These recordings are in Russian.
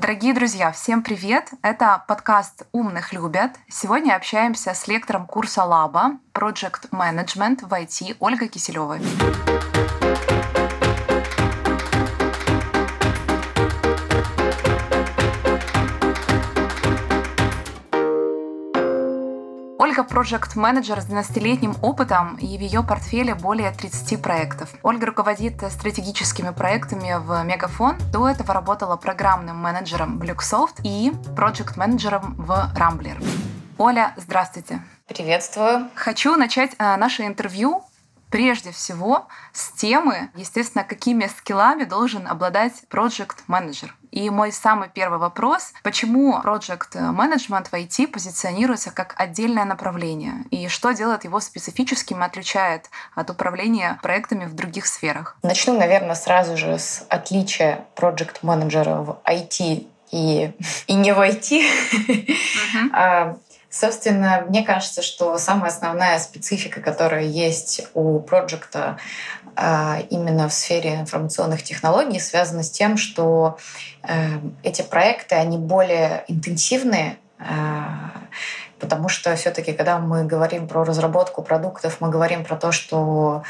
Дорогие друзья, всем привет! Это подкаст «Умных любят». Сегодня общаемся с лектором курса Лаба Project Management в IT Ольгой Киселевой. Ольга – проект-менеджер с 12-летним опытом, и в ее портфеле более 30 проектов. Ольга руководит стратегическими проектами в Мегафон. До этого работала программным менеджером в Luxoft и проект-менеджером в Rambler. Оля, здравствуйте. Приветствую. Хочу начать э, наше интервью прежде всего с темы, естественно, какими скиллами должен обладать project менеджер. И мой самый первый вопрос, почему project management в IT позиционируется как отдельное направление? И что делает его специфическим и отличает от управления проектами в других сферах? Начну, наверное, сразу же с отличия project менеджера в IT и, и не в IT. Uh-huh. Собственно, мне кажется, что самая основная специфика, которая есть у проекта а, именно в сфере информационных технологий, связана с тем, что э, эти проекты, они более интенсивные, а, потому что все-таки, когда мы говорим про разработку продуктов, мы говорим про то, что э,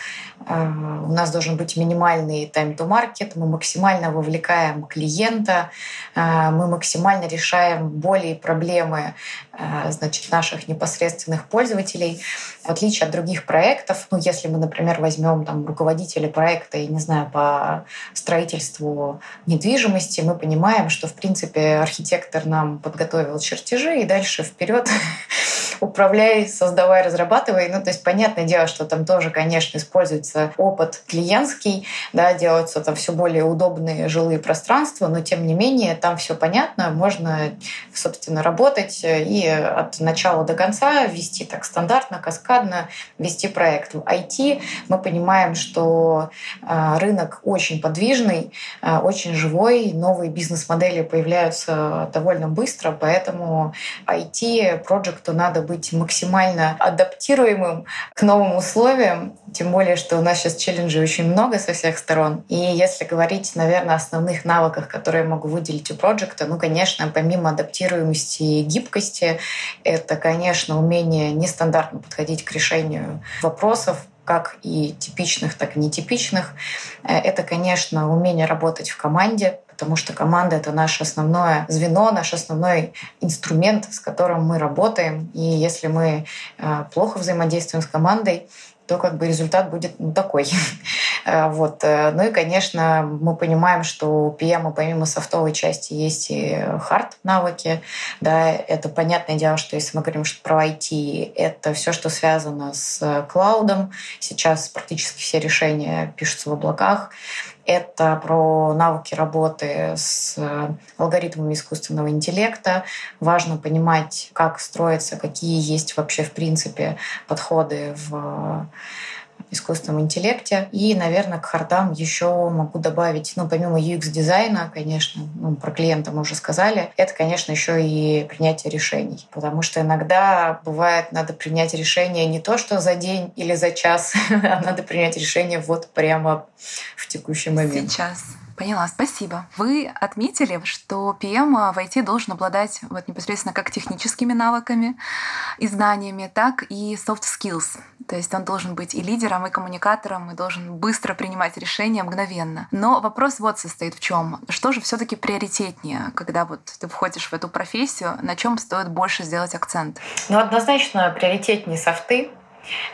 у нас должен быть минимальный market, мы максимально вовлекаем клиента, э, мы максимально решаем боли и проблемы э, значит, наших непосредственных пользователей. В отличие от других проектов, ну, если мы, например, возьмем там, руководителя проекта, я не знаю, по строительству недвижимости, мы понимаем, что, в принципе, архитектор нам подготовил чертежи, и дальше вперед управляй, создавай, разрабатывай. Ну, то есть, понятное дело, что там тоже, конечно, используется опыт клиентский, да, делаются там все более удобные жилые пространства, но тем не менее там все понятно, можно, собственно, работать и от начала до конца вести так стандартно, каскадно, вести проект. В IT мы понимаем, что а, рынок очень подвижный, а, очень живой, новые бизнес-модели появляются довольно быстро, поэтому IT-проекту надо быть максимально адаптируемым к новым условиям, тем более, что у нас сейчас челленджей очень много со всех сторон. И если говорить, наверное, о основных навыках, которые я могу выделить у проекта, ну, конечно, помимо адаптируемости и гибкости, это, конечно, умение нестандартно подходить к решению вопросов, как и типичных, так и нетипичных. Э, это, конечно, умение работать в команде, потому что команда — это наше основное звено, наш основной инструмент, с которым мы работаем. И если мы э, плохо взаимодействуем с командой, то как бы результат будет ну, такой. Э, вот. Э, ну и, конечно, мы понимаем, что у PM помимо софтовой части есть и хард навыки. Да, это понятное дело, что если мы говорим что про IT, это все, что связано с клаудом. Сейчас практически все решения пишутся в облаках. Это про навыки работы с алгоритмами искусственного интеллекта. Важно понимать, как строятся, какие есть вообще в принципе подходы в искусственном интеллекте. И, наверное, к хардам еще могу добавить, ну, помимо UX-дизайна, конечно, ну, про клиента мы уже сказали, это, конечно, еще и принятие решений. Потому что иногда бывает, надо принять решение не то, что за день или за час, а надо принять решение вот прямо в текущий момент. Сейчас. Поняла, спасибо. Вы отметили, что PM в IT должен обладать вот непосредственно как техническими навыками и знаниями, так и soft skills. То есть он должен быть и лидером, и коммуникатором, и должен быстро принимать решения мгновенно. Но вопрос вот состоит в чем: Что же все таки приоритетнее, когда вот ты входишь в эту профессию, на чем стоит больше сделать акцент? Ну, однозначно приоритетнее софты, а,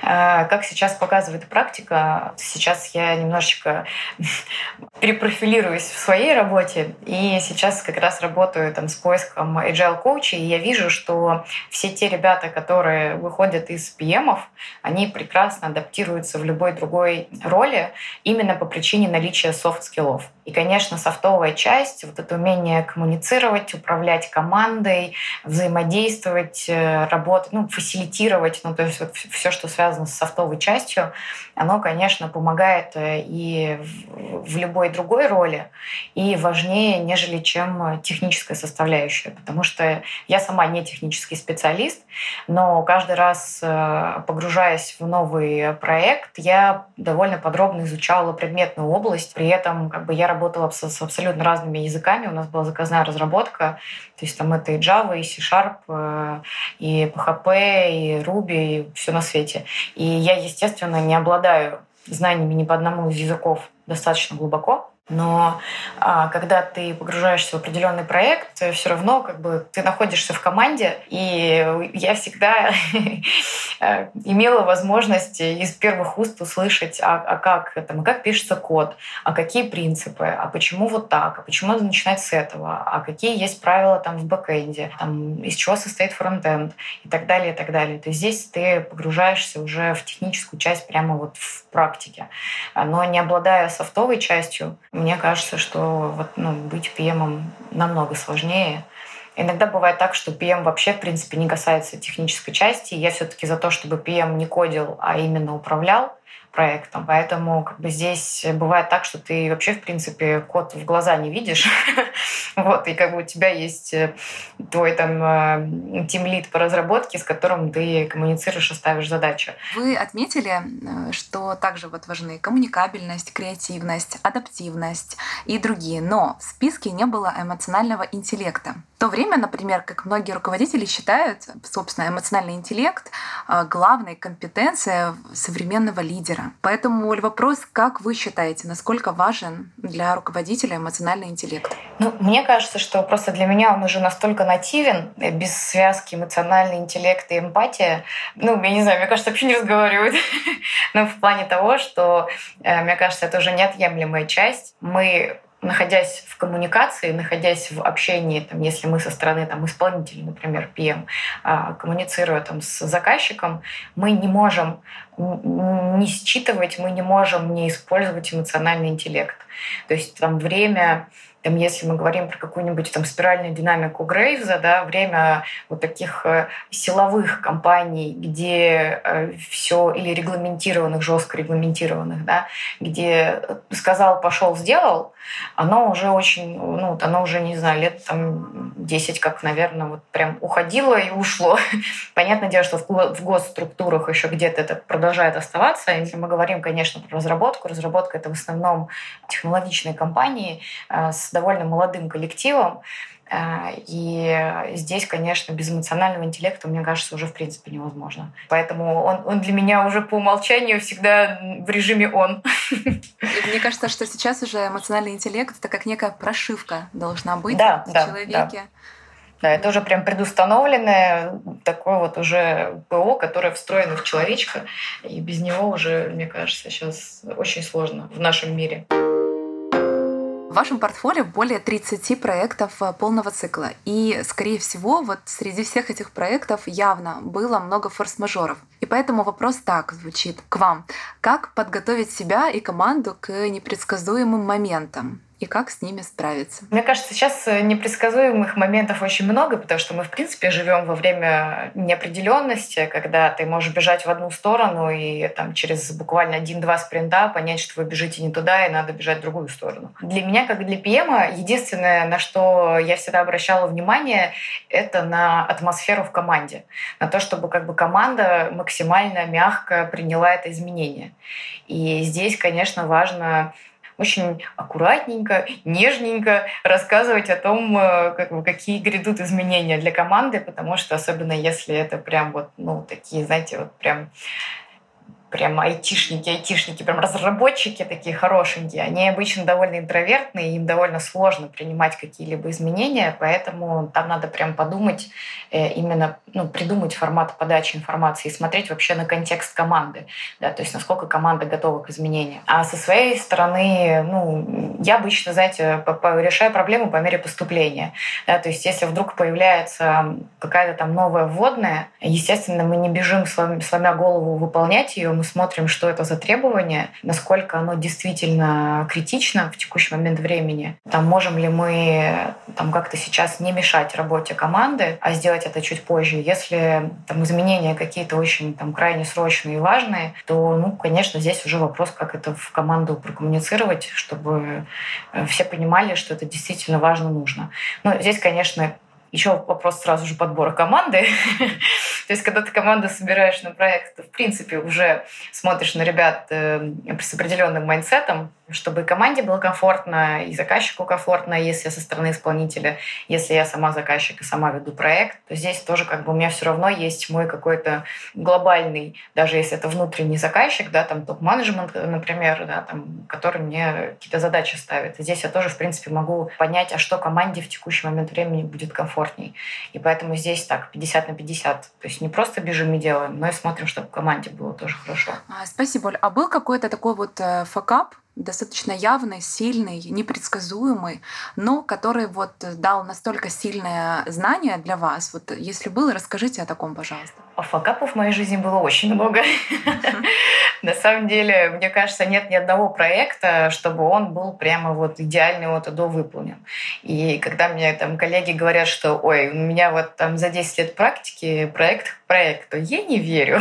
как сейчас показывает практика, сейчас я немножечко перепрофилируюсь в своей работе, и сейчас как раз работаю там с поиском agile коучей, и я вижу, что все те ребята, которые выходят из PM, они прекрасно адаптируются в любой другой роли именно по причине наличия soft skill ов. И, конечно, софтовая часть, вот это умение коммуницировать, управлять командой, взаимодействовать, э, работать, ну, фасилитировать, ну, то есть вот все, что связано с софтовой частью, оно, конечно, помогает э, и в любой другой роли, и важнее, нежели чем техническая составляющая. Потому что я сама не технический специалист, но каждый раз, э, погружаясь в новый проект, я довольно подробно изучала предметную область. При этом как бы, я работала с абсолютно разными языками. У нас была заказная разработка, то есть там это и Java, и C-Sharp, э, и PHP, и Ruby, и все на свете. И я, естественно, не обладаю знаниями ни по одному из языков достаточно глубоко. Но а, когда ты погружаешься в определенный проект, все равно как бы ты находишься в команде, и я всегда э, имела возможность из первых уст услышать, а, а как там, как пишется код, а какие принципы, а почему вот так, а почему надо начинать с этого, а какие есть правила там в бэкэнде, там, из чего состоит фронтенд и так далее, и так далее. То есть здесь ты погружаешься уже в техническую часть прямо вот в практике. Но не обладая софтовой частью, мне кажется, что вот, ну, быть PM намного сложнее. Иногда бывает так, что PM вообще, в принципе, не касается технической части. Я все-таки за то, чтобы PM не кодил, а именно управлял проектом. Поэтому как бы здесь бывает так, что ты вообще, в принципе, код в глаза не видишь. вот, и как бы у тебя есть э, твой там тимлит э, по разработке, с которым ты коммуницируешь и ставишь задачу. Вы отметили, э, что также вот важны коммуникабельность, креативность, адаптивность и другие. Но в списке не было эмоционального интеллекта. В то время, например, как многие руководители считают, собственно, эмоциональный интеллект главной компетенцией современного лидера. Поэтому вопрос, как вы считаете, насколько важен для руководителя эмоциональный интеллект? Ну, мне кажется, что просто для меня он уже настолько нативен, э, без связки эмоциональный интеллект и эмпатия. Ну, я не знаю, мне кажется, вообще не разговаривают. Но в плане того, что, э, мне кажется, это уже неотъемлемая часть. Мы находясь в коммуникации, находясь в общении, там, если мы со стороны там, исполнителя, например, PM, а, коммуницируя там, с заказчиком, мы не можем не считывать, мы не можем не использовать эмоциональный интеллект. То есть там время там, если мы говорим про какую-нибудь там спиральную динамику Грейвза, да, время вот таких э, силовых компаний, где э, все или регламентированных, жестко регламентированных, да, где сказал, пошел, сделал, оно уже очень, ну, оно уже, не знаю, лет там 10, как, наверное, вот прям уходило и ушло. Понятное дело, что в госструктурах еще где-то это продолжает оставаться. Если мы говорим, конечно, про разработку, разработка — это в основном технологичные компании э, с довольно молодым коллективом. Э, и здесь, конечно, без эмоционального интеллекта, мне кажется, уже в принципе невозможно. Поэтому он, он для меня уже по умолчанию всегда в режиме он. мне кажется, что сейчас уже эмоциональный интеллект это как некая прошивка должна быть да, в да, человеке. Да. Да, это уже прям предустановленное такое вот уже ПО, которое встроено в человечка, и без него уже, мне кажется, сейчас очень сложно в нашем мире. В вашем портфолио более 30 проектов э, полного цикла. И, скорее всего, вот среди всех этих проектов явно было много форс-мажоров. И поэтому вопрос так звучит к вам. Как подготовить себя и команду к непредсказуемым моментам? И как с ними справиться? Мне кажется, сейчас э, непредсказуемых моментов очень много, потому что мы, в принципе, живем во время неопределенности, когда ты можешь бежать в одну сторону и там, через буквально один-два спринта понять, что вы бежите не туда и надо бежать в другую сторону. Для меня, как для ПМа, единственное, на что я всегда обращала внимание, это на атмосферу в команде, на то, чтобы как бы команда максимально мягко приняла это изменение. И здесь, конечно, важно очень аккуратненько, нежненько рассказывать о том, э, как, какие грядут изменения для команды, потому что особенно если это прям вот, ну, такие, знаете, вот прям прям айтишники, айтишники, прям разработчики такие хорошенькие, они обычно довольно интровертные, им довольно сложно принимать какие-либо изменения, поэтому там надо прям подумать, э, именно ну, придумать формат подачи информации и смотреть вообще на контекст команды, да, то есть насколько команда готова к изменениям. А со своей стороны, ну, я обычно, знаете, решаю проблему по мере поступления. Да, то есть если вдруг появляется какая-то там новая вводная, естественно, мы не бежим сломя голову выполнять ее, мы смотрим, что это за требование, насколько оно действительно критично в текущий момент времени. Там можем ли мы там как-то сейчас не мешать работе команды, а сделать это чуть позже. Если там изменения какие-то очень там крайне срочные и важные, то, ну, конечно, здесь уже вопрос, как это в команду прокоммуницировать, чтобы э, все понимали, что это действительно важно, нужно. Ну, здесь, конечно, еще вопрос сразу же подбора команды. То есть, когда ты команду собираешь на проект, в принципе, уже смотришь на ребят э, с определенным mindset ом, чтобы команде было комфортно, и заказчику комфортно, если со стороны исполнителя, если я сама заказчик и сама веду проект, то здесь тоже как бы у меня все равно есть мой какой-то глобальный, даже если это внутренний заказчик, да, там топ-менеджмент, например, да, там, который мне какие-то задачи ставит. И здесь я тоже, в принципе, могу понять, а что команде в текущий момент времени будет комфортней. И поэтому здесь так, 50 на 50. То есть не просто бежим и делаем, но и смотрим, чтобы команде было тоже хорошо. А, спасибо, Оль. А был какой-то такой вот э, факап, достаточно явный, сильный, непредсказуемый, но который вот дал настолько сильное знание для вас. Вот если было, расскажите о таком, пожалуйста. А факапов в моей жизни было очень много. На самом деле, мне кажется, нет ни одного проекта, чтобы он был прямо вот идеально вот до выполнен. И когда мне там коллеги говорят, что ой, у меня вот там за 10 лет практики проект к проекту, я не верю.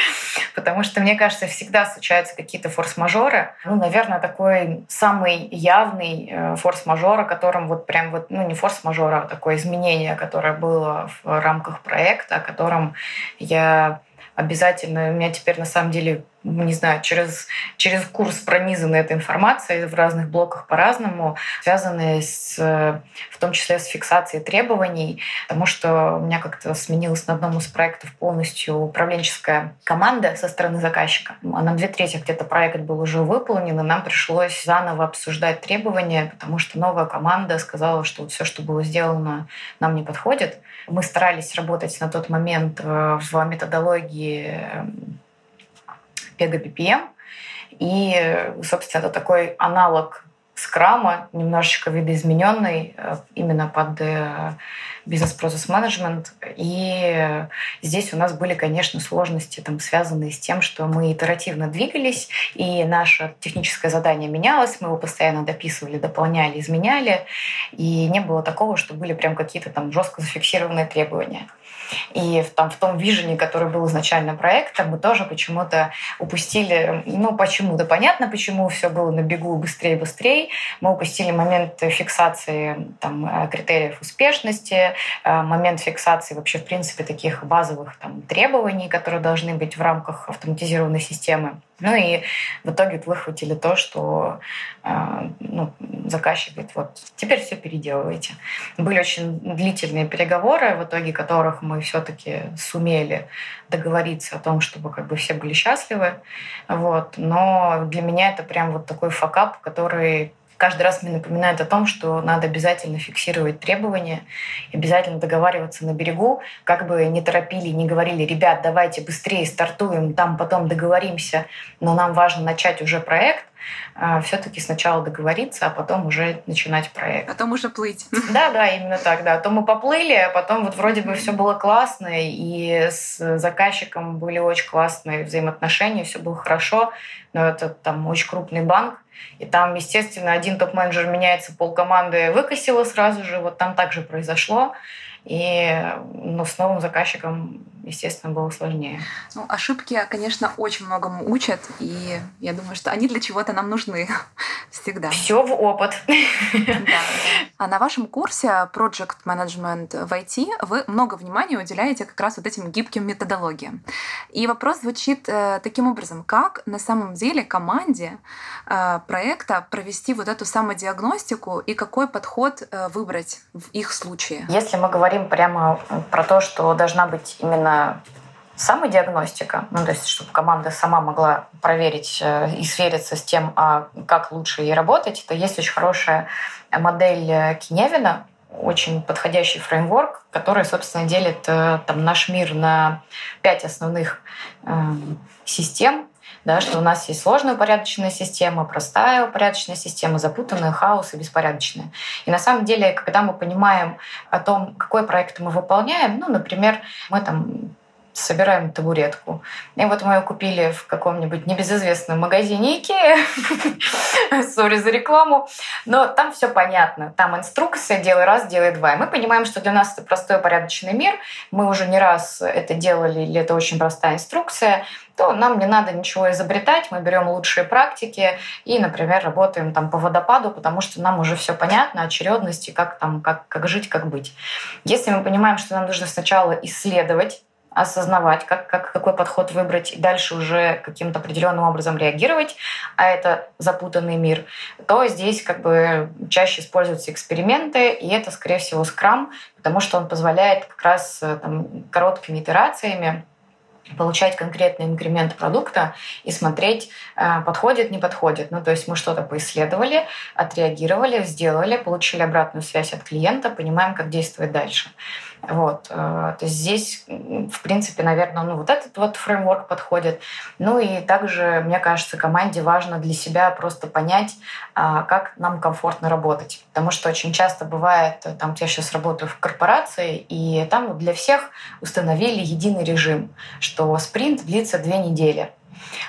Потому что, мне кажется, всегда случаются какие-то форс-мажоры. Ну, наверное, такой самый явный э, форс-мажор, о котором вот прям вот, ну, не форс-мажор, а такое изменение, которое было в рамках проекта, о котором я обязательно, у меня теперь на самом деле не знаю, через, через курс пронизаны этой информацией в разных блоках по-разному, связанные с, в том числе с фиксацией требований, потому что у меня как-то сменилась на одном из проектов полностью управленческая команда со стороны заказчика. А на две трети где-то проект был уже выполнен, и нам пришлось заново обсуждать требования, потому что новая команда сказала, что вот все, что было сделано, нам не подходит. Мы старались работать на тот момент э, в методологии PegaPPM. И, собственно, это такой аналог скрама, немножечко видоизмененный э, именно под э, бизнес-процесс менеджмент. И здесь у нас были, конечно, сложности, там, связанные с тем, что мы итеративно двигались, и наше техническое задание менялось, мы его постоянно дописывали, дополняли, изменяли, и не было такого, что были прям какие-то там жестко зафиксированные требования. И в, там, в том вижене, который был изначально проектом, мы тоже почему-то упустили, ну, почему-то понятно, почему все было на бегу быстрее, быстрее. Мы упустили момент фиксации там, критериев успешности, э, момент фиксации вообще, в принципе, таких базовых там, требований, которые должны быть в рамках автоматизированной системы. Ну и в итоге выхватили то, что э, ну, заказчик говорит, вот теперь все переделывайте. Были очень длительные переговоры, в итоге которых мы все-таки сумели договориться о том, чтобы как бы все были счастливы. Вот. Но для меня это прям вот такой факап, который каждый раз мне напоминает о том, что надо обязательно фиксировать требования, обязательно договариваться на берегу, как бы не торопили, не говорили, ребят, давайте быстрее стартуем, там потом договоримся, но нам важно начать уже проект, а, все-таки сначала договориться, а потом уже начинать проект. Потом уже плыть. Да, да, именно так, да. То мы поплыли, а потом вот вроде бы все было классно, и с заказчиком были очень классные взаимоотношения, все было хорошо, но это там очень крупный банк, и там, естественно, один топ-менеджер меняется, полкоманды выкосило сразу же. Вот там также произошло. И ну, с новым заказчиком, естественно, было сложнее. Ну, ошибки, конечно, очень многому учат, и я думаю, что они для чего-то нам нужны всегда. Все в опыт. Да. А на вашем курсе Project Management в IT вы много внимания уделяете как раз вот этим гибким методологиям. И вопрос звучит э, таким образом, как на самом деле команде э, проекта провести вот эту самодиагностику и какой подход э, выбрать в их случае? Если мы говорим говорим прямо про то, что должна быть именно самодиагностика, ну, то есть чтобы команда сама могла проверить э, и свериться с тем, а как лучше ей работать, то есть очень хорошая модель э, Киневина, очень подходящий фреймворк, который, собственно, делит э, там, наш мир на пять основных э, систем, да, что у нас есть сложная упорядоченная система, простая упорядоченная система, запутанная, хаос и беспорядочная. И на самом деле, когда мы понимаем о том, какой проект мы выполняем, ну, например, мы там собираем табуретку. И вот мы ее купили в каком-нибудь небезызвестном магазине Икея. Sorry за рекламу. Но там все понятно. Там инструкция «делай раз, делай два». И мы понимаем, что для нас это простой порядочный мир. Мы уже не раз это делали, или это очень простая инструкция то нам не надо ничего изобретать, мы берем лучшие практики и, например, работаем там по водопаду, потому что нам уже все понятно, очередности, как там, как, как жить, как быть. Если мы понимаем, что нам нужно сначала исследовать осознавать, как, как, какой подход выбрать, и дальше уже каким-то определенным образом реагировать, а это запутанный мир, то здесь как бы чаще используются эксперименты, и это, скорее всего, скрам, потому что он позволяет как раз э, там, короткими итерациями получать конкретный инкремент продукта и смотреть, э, подходит, не подходит. Ну, то есть мы что-то поисследовали, отреагировали, сделали, получили обратную связь от клиента, понимаем, как действовать дальше. Вот. Э, то есть здесь, в принципе, наверное, ну, вот этот вот фреймворк подходит. Ну и также, мне кажется, команде важно для себя просто понять, а, как нам комфортно работать. Потому что очень часто бывает, там, я сейчас работаю в корпорации, и там для всех установили единый режим, что спринт длится две недели.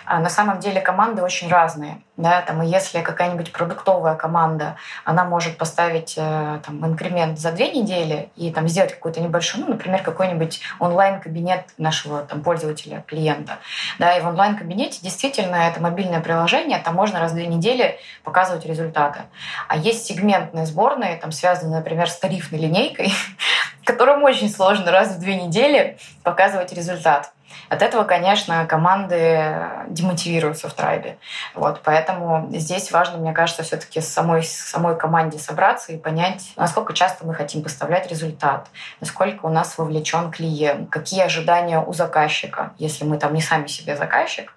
А на самом деле команды очень разные. Да, там, и если какая-нибудь продуктовая команда, она может поставить э, там, инкремент за две недели и там, сделать какой-то небольшой, ну, например, какой-нибудь онлайн-кабинет нашего там, пользователя, клиента. Да, и в онлайн-кабинете действительно это мобильное приложение, там можно раз в две недели показывать результаты. А есть сегментные сборные, там, связанные, например, с тарифной линейкой, которым очень сложно раз в две недели показывать результат. От этого, конечно, команды демотивируются в трайбе. Вот, поэтому здесь важно, мне кажется, все-таки самой, самой команде собраться и понять, насколько часто мы хотим поставлять результат, насколько у нас вовлечен клиент, какие ожидания у заказчика, если мы там не сами себе заказчик,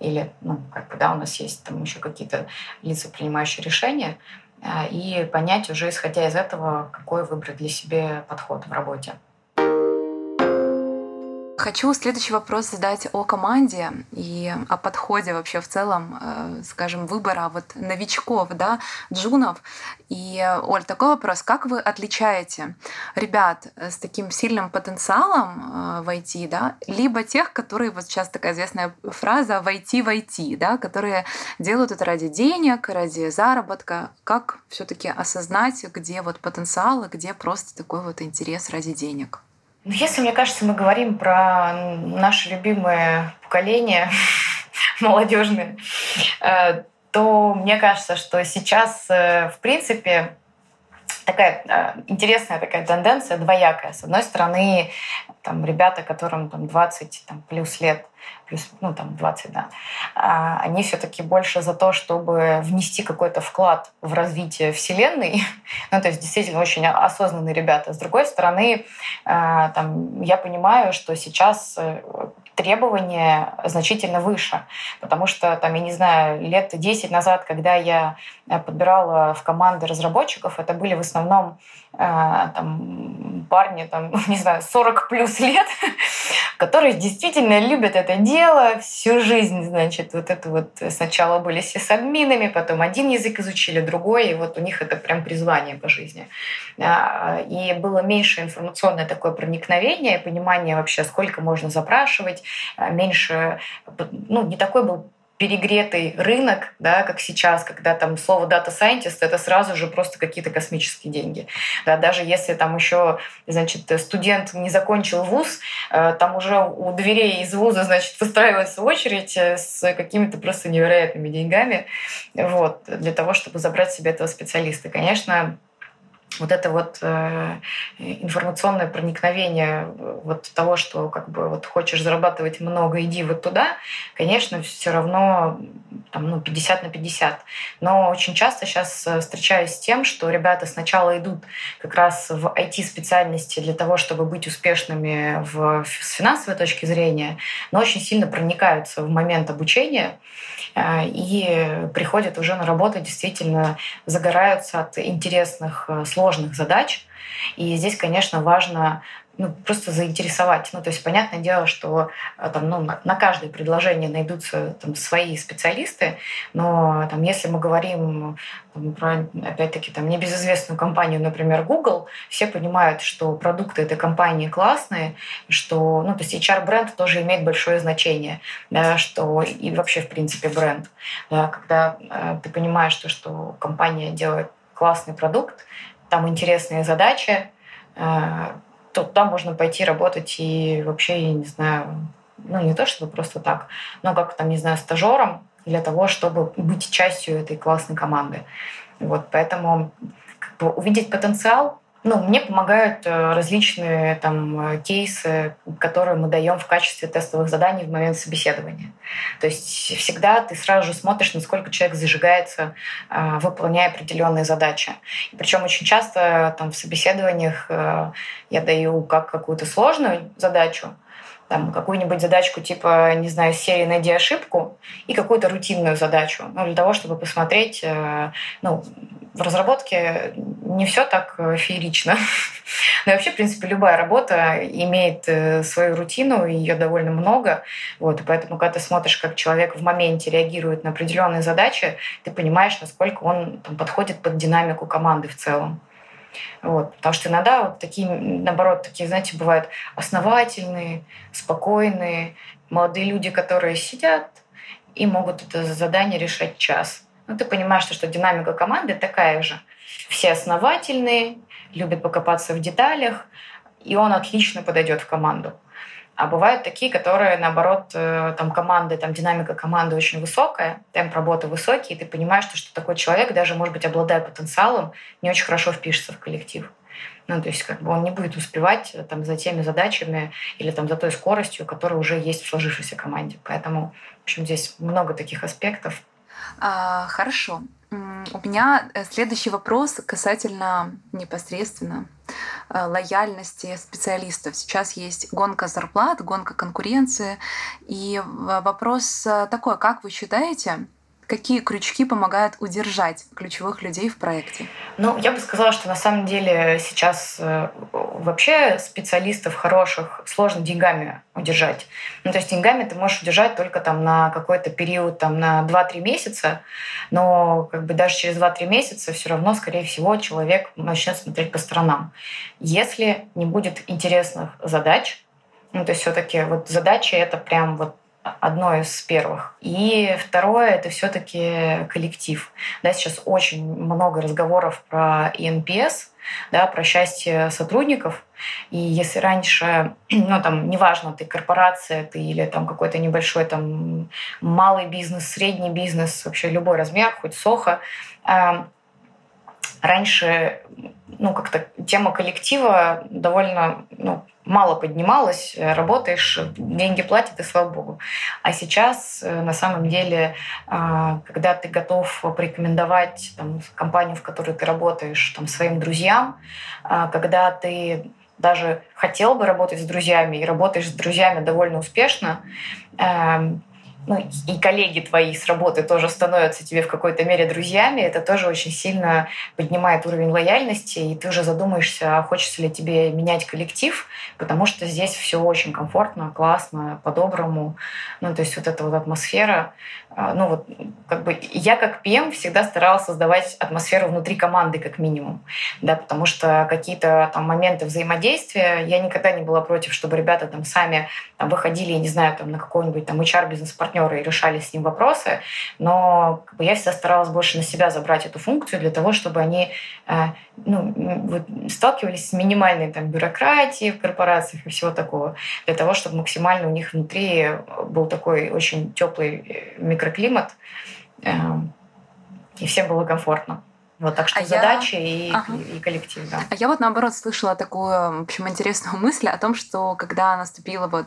или, ну, как бы, да, у нас есть там еще какие-то лица, принимающие решения, а, и понять уже, исходя из этого, какой выбрать для себя подход в работе. Хочу следующий вопрос задать о команде и о подходе вообще в целом, э, скажем, выбора вот новичков, да, джунов. И, Оль, такой вопрос. Как вы отличаете ребят с таким сильным потенциалом э, в IT, да, либо тех, которые, вот сейчас такая известная фраза «войти в IT», да, которые делают это ради денег, ради заработка. Как все таки осознать, где вот потенциал, и где просто такой вот интерес ради денег? Ну, если, мне кажется, мы говорим про наше любимое поколение молодежное, э, то мне кажется, что сейчас, э, в принципе, такая э, интересная такая тенденция двоякая. С одной стороны, там ребята, которым там 20 там, плюс лет, плюс, ну, там, 20, да, а, они все-таки больше за то, чтобы внести какой-то вклад в развитие Вселенной. ну, то есть действительно очень осознанные ребята. С другой стороны, а, там, я понимаю, что сейчас э, требования значительно выше. Потому что, там, я не знаю, лет 10 назад, когда я э, подбирала в команды разработчиков, это были в основном э, там, парни, там, не знаю, 40 плюс лет, которые действительно любят это дело всю жизнь, значит, вот это вот сначала были все с админами, потом один язык изучили, другой, и вот у них это прям призвание по жизни. А, и было меньше информационное такое проникновение, понимание вообще, сколько можно запрашивать, а, меньше, ну, не такой был перегретый рынок, да, как сейчас, когда там слово data scientist это сразу же просто какие-то космические деньги. Да, даже если там еще, значит, студент не закончил вуз, э, там уже у дверей из вуза, значит, выстраивается очередь э, с какими-то просто невероятными деньгами вот, для того, чтобы забрать себе этого специалиста. Конечно, вот это вот э, информационное проникновение э, вот того, что как бы вот хочешь зарабатывать много, иди вот туда, конечно, все равно там, ну, 50 на 50. Но очень часто сейчас э, встречаюсь с тем, что ребята сначала идут как раз в IT-специальности для того, чтобы быть успешными в, с финансовой точки зрения, но очень сильно проникаются в момент обучения и приходят уже на работу, действительно загораются от интересных, сложных сложных задач. И здесь, конечно, важно ну, просто заинтересовать. Ну, то есть, понятное дело, что э, там, ну, на, каждое предложение найдутся там, свои специалисты, но там, если мы говорим там, про, опять-таки, там, небезызвестную компанию, например, Google, все понимают, что продукты этой компании классные, что, ну, то есть HR-бренд тоже имеет большое значение, да, что и вообще, в принципе, бренд. Да, когда э, ты понимаешь, что, что компания делает классный продукт, там интересные задачи, э, то туда можно пойти работать и вообще, я не знаю, ну не то чтобы просто так, но как там, не знаю, стажером для того, чтобы быть частью этой классной команды. Вот, поэтому как бы, увидеть потенциал ну, мне помогают э, различные там, э, кейсы, которые мы даем в качестве тестовых заданий в момент собеседования. То есть всегда ты сразу же смотришь, насколько человек зажигается, э, выполняя определенные задачи. И причем очень часто там, в собеседованиях я даю как какую-то сложную задачу, там, какую-нибудь задачку типа, не знаю, серии «Найди ошибку» и какую-то рутинную задачу, ну, для того, чтобы посмотреть, э, ну, в разработке не все так э, феерично. Но вообще, в принципе, любая работа имеет э, свою рутину, и ее довольно много. Вот, и поэтому, когда ты смотришь, как человек в моменте реагирует на определенные задачи, ты понимаешь, насколько он там, подходит под динамику команды в целом. Вот. Потому что иногда вот такие, наоборот, такие, знаете, бывают основательные, спокойные, молодые люди, которые сидят и могут это задание решать час. Ну, ты понимаешь, что, что динамика команды такая же. Все основательные, любят покопаться в деталях, и он отлично подойдет в команду. А бывают такие, которые, наоборот, э, там команды, там динамика команды очень высокая, темп работы высокий, и ты понимаешь, что, что такой человек, даже, может быть, обладая потенциалом, не очень хорошо впишется в коллектив. Ну, то есть как бы он не будет успевать э, там, за теми задачами или там, за той скоростью, которая уже есть в сложившейся команде. Поэтому, в общем, здесь много таких аспектов. А, хорошо. У меня э, следующий вопрос касательно непосредственно лояльности специалистов. Сейчас есть гонка зарплат, гонка конкуренции. И вопрос э, такой, как вы считаете, какие крючки помогают удержать ключевых людей в проекте? Ну, я бы сказала, что на самом деле сейчас э, вообще специалистов хороших сложно деньгами удержать. Ну, то есть деньгами ты можешь удержать только там на какой-то период, там на 2-3 месяца, но как бы даже через 2-3 месяца все равно, скорее всего, человек начнет смотреть по сторонам. Если не будет интересных задач, ну, то есть все-таки вот задача это прям вот одно из первых. И второе — это все таки коллектив. Да, сейчас очень много разговоров про ИНПС, да, про счастье сотрудников. И если раньше, ну там, неважно, ты корпорация, ты или там какой-то небольшой там малый бизнес, средний бизнес, вообще любой размер, хоть сохо, а, раньше ну, как-то тема коллектива довольно ну, мало поднималась, работаешь, деньги платят, и слава богу. А сейчас, э, на самом деле, а, когда ты готов порекомендовать там, компанию, в которой ты работаешь, там, своим друзьям, а, когда ты даже хотел бы работать с друзьями и работаешь с друзьями довольно успешно, эм, ну, и коллеги твои с работы тоже становятся тебе в какой-то мере друзьями, это тоже очень сильно поднимает уровень лояльности, и ты уже задумаешься, а хочется ли тебе менять коллектив, потому что здесь все очень комфортно, классно, по-доброму. Ну, то есть вот эта вот атмосфера, ну вот как бы я как ПМ всегда старалась создавать атмосферу внутри команды как минимум, да, потому что какие-то там моменты взаимодействия, я никогда не была против, чтобы ребята там сами там, выходили, я не знаю, там на какого-нибудь там HR бизнес-партнера и решали с ним вопросы, но как бы, я всегда старалась больше на себя забрать эту функцию для того, чтобы они э, ну, вот, сталкивались с минимальной там бюрократией в корпорациях и всего такого, для того, чтобы максимально у них внутри был такой очень теплый микроклимат э, микроклимат, эм, и всем было комфортно. Вот так что а задачи я... и, ага. и коллектив, да. А я вот наоборот слышала такую, в общем, интересную мысль о том, что когда наступила вот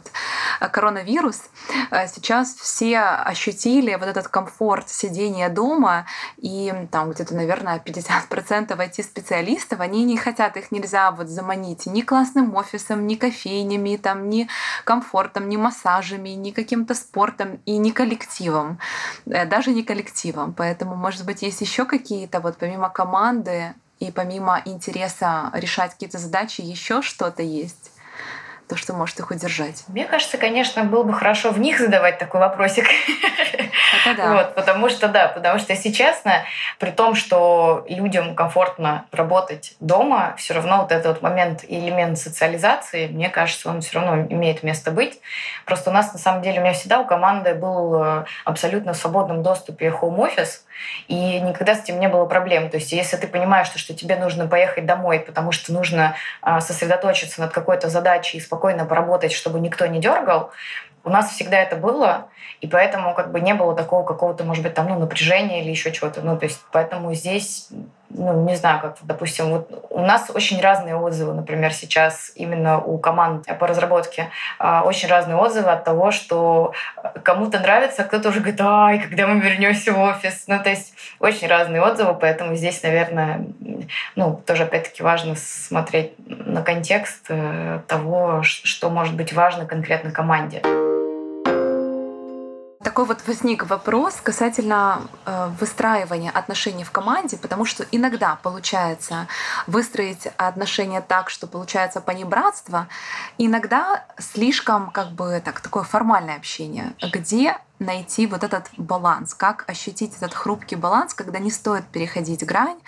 э, коронавирус, э, сейчас все ощутили вот этот комфорт сидения дома, и там где-то, наверное, 50% IT-специалистов, они не хотят, их нельзя вот заманить ни классным офисом, ни кофейнями, там, ни комфортом, ни массажами, ни каким-то спортом и ни коллективом, э, даже не коллективом. Поэтому, может быть, есть еще какие-то вот помимо помимо команды И помимо интереса решать какие-то задачи, еще что-то есть? то, что может их удержать? Мне кажется, конечно, было бы хорошо в них задавать такой вопросик. Это да. Вот, потому что, да, потому что, если честно, при том, что людям комфортно работать дома, все равно вот этот вот момент и элемент социализации, мне кажется, он все равно имеет место быть. Просто у нас, на самом деле, у меня всегда у команды был э, абсолютно в свободном доступе home office, и никогда с этим не было проблем. То есть если ты понимаешь, что, что тебе нужно поехать домой, потому что нужно а, сосредоточиться над какой-то задачей и спокойно поработать, чтобы никто не дергал, у нас всегда это было, и поэтому как бы не было такого какого-то, может быть, там, ну, напряжения или еще чего-то. Ну, то есть поэтому здесь ну, не знаю, как, допустим, вот у нас очень разные отзывы, например, сейчас именно у команд по разработке а, очень разные отзывы от того, что кому-то нравится, а кто-то уже говорит, ай, когда мы вернемся в офис. Ну, то есть очень разные отзывы, поэтому здесь, наверное, ну, тоже опять-таки важно смотреть на контекст э, того, что может быть важно конкретно команде. Такой вот возник вопрос касательно э, выстраивания отношений в команде, потому что иногда получается выстроить отношения так, что получается понебратство, иногда слишком как бы так такое формальное общение, где найти вот этот баланс, как ощутить этот хрупкий баланс, когда не стоит переходить грань,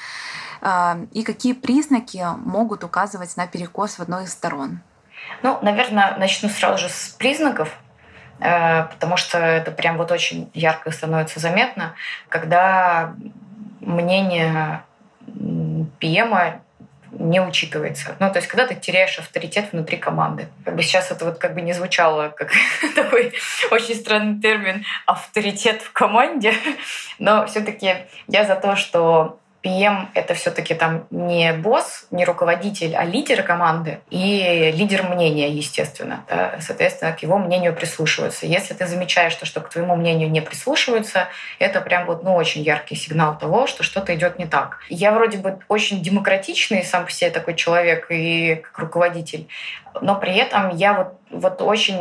э, и какие признаки могут указывать на перекос в одной из сторон. Ну, наверное, начну сразу же с признаков. Э, потому что это прям вот очень ярко становится заметно, когда мнение ПМа не учитывается. Ну, то есть, когда ты теряешь авторитет внутри команды. Как бы сейчас это вот как бы не звучало как такой очень странный термин «авторитет в команде», но все таки я за то, что PM — это все таки там не босс, не руководитель, а лидер команды и лидер мнения, естественно. Да? Соответственно, к его мнению прислушиваются. Если ты замечаешь, что, что к твоему мнению не прислушиваются, это прям вот ну, очень яркий сигнал того, что что-то идет не так. Я вроде бы очень демократичный сам по себе такой человек и как руководитель, но при этом я вот, вот очень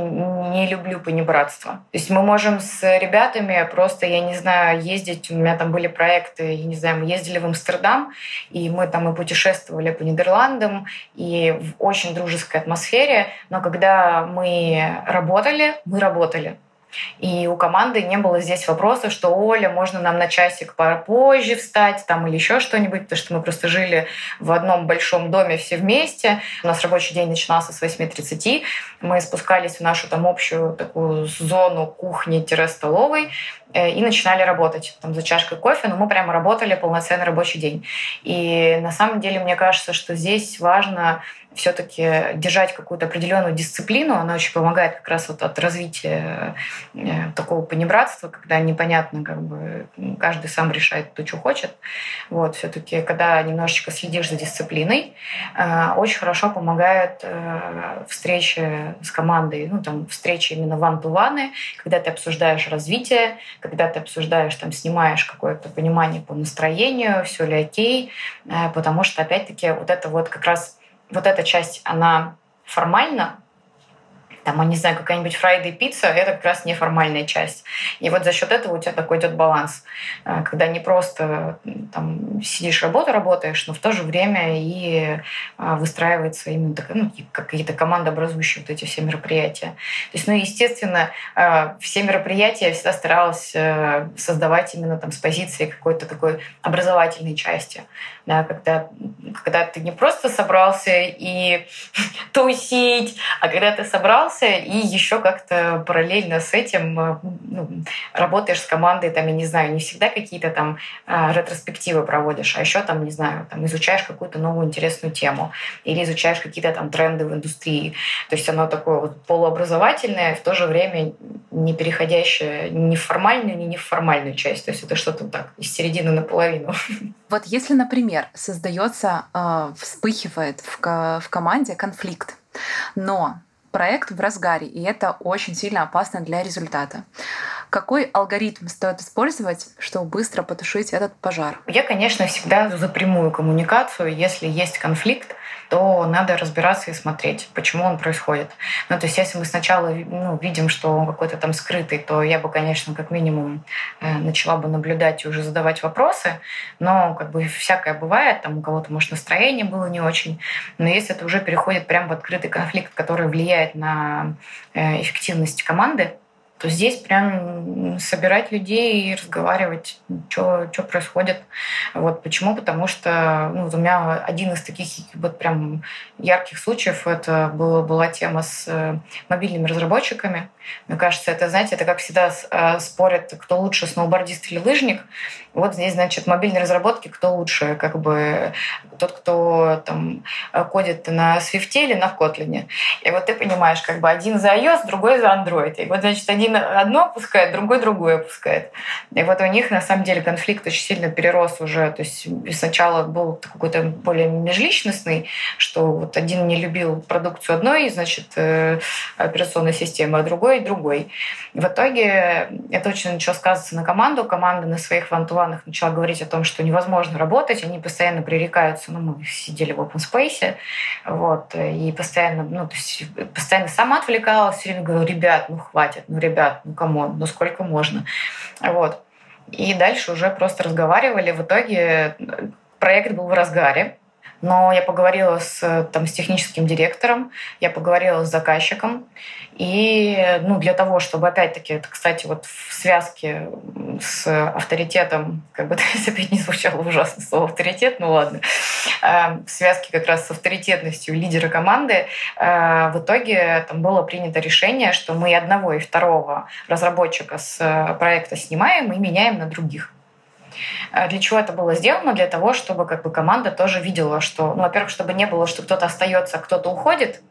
не люблю понебратство. То есть мы можем с ребятами просто, я не знаю, ездить, у меня там были проекты, я не знаю, мы ездили в Амстердам, и мы там и путешествовали по Нидерландам, и в очень дружеской атмосфере, но когда мы работали, мы работали. И у команды не было здесь вопроса, что Оля, можно нам на часик позже встать там или еще что-нибудь, потому что мы просто жили в одном большом доме все вместе. У нас рабочий день начинался с 8.30. Мы спускались в нашу там общую такую зону кухни-столовой и начинали работать там за чашкой кофе, но мы прямо работали полноценный рабочий день. И на самом деле мне кажется, что здесь важно все-таки держать какую-то определенную дисциплину, она очень помогает как раз вот от развития э, такого понебратства, когда непонятно, как бы каждый сам решает то, что хочет. Вот, все-таки, когда немножечко следишь за дисциплиной, э, очень хорошо помогает э, встречи с командой, ну, там, встречи именно ван-ту-ваны, когда ты обсуждаешь развитие, когда ты обсуждаешь, там, снимаешь какое-то понимание по настроению, все ли окей, потому что, опять-таки, вот это вот как раз вот эта часть, она формально там, я не знаю, какая-нибудь фрайда и пицца, это как раз неформальная часть. И вот за счет этого у тебя такой идет баланс, э, когда не просто там, сидишь работу работаешь, но в то же время и э, выстраивается именно ну, какие-то командообразующие вот эти все мероприятия. То есть, ну, естественно, э, все мероприятия я всегда старалась создавать именно там с позиции какой-то такой образовательной части. Да, когда, когда ты не просто собрался и тусить, а когда ты собрался и еще как-то параллельно с этим э, ну, работаешь с командой, там, я не знаю, не всегда какие-то там э, ретроспективы проводишь, а еще там, не знаю, там изучаешь какую-то новую интересную тему или изучаешь какие-то там тренды в индустрии. То есть оно такое вот полуобразовательное, в то же время не переходящее ни в формальную, ни не в формальную часть. То есть это что-то так из середины наполовину. Вот если, например, создается, э, вспыхивает в, в команде конфликт, но проект в разгаре, и это очень сильно опасно для результата. какой алгоритм стоит использовать, чтобы быстро потушить этот пожар? Я, конечно, всегда за прямую коммуникацию. Если есть конфликт, то надо разбираться и смотреть, почему он происходит. Ну, то есть, если мы сначала ну, видим, что он какой-то там скрытый, то я бы, конечно, как минимум э, начала бы наблюдать и уже задавать вопросы. Но как бы всякое бывает, там у кого-то, может, настроение было не очень. Но если это уже переходит прямо в открытый конфликт, который влияет на э, эффективность команды, то здесь прям собирать людей и разговаривать, что, происходит. Вот почему? Потому что ну, у меня один из таких вот прям ярких случаев это была, была тема с э, мобильными разработчиками. Мне кажется, это, знаете, это как всегда э, спорят, кто лучше, сноубордист или лыжник. Вот здесь, значит, мобильные разработки, кто лучше, как бы тот, кто там кодит на Swift или на Kotlin. И вот ты понимаешь, как бы один за iOS, другой за Android. И вот, значит, один одно опускает, другой другое опускает. И вот у них, на самом деле, конфликт очень сильно перерос уже. То есть сначала был какой-то более межличностный, что вот один не любил продукцию одной, значит, э, операционной системы, а другой — другой. В итоге это очень начало сказываться на команду. Команда на своих ван начала говорить о том, что невозможно работать, они постоянно пререкаются. Ну, мы сидели в open space, вот, и постоянно, ну, то есть постоянно сама отвлекалась, все время говорила, ребят, ну хватит, ну ребят, ну come on, ну сколько можно. Вот. И дальше уже просто разговаривали. В итоге проект был в разгаре. Но я поговорила с, там, с техническим директором, я поговорила с заказчиком. И ну, для того, чтобы, опять-таки, это, кстати, вот в связке с авторитетом, как бы это опять не звучало ужасно слово авторитет, ну ладно, э, в связке как раз с авторитетностью лидера команды, э, в итоге там было принято решение, что мы одного и второго разработчика с э, проекта снимаем и меняем на других. А для чего это было сделано? Для того, чтобы как бы команда тоже видела, что, ну, во-первых, чтобы не было, что кто-то остается, а кто-то уходит,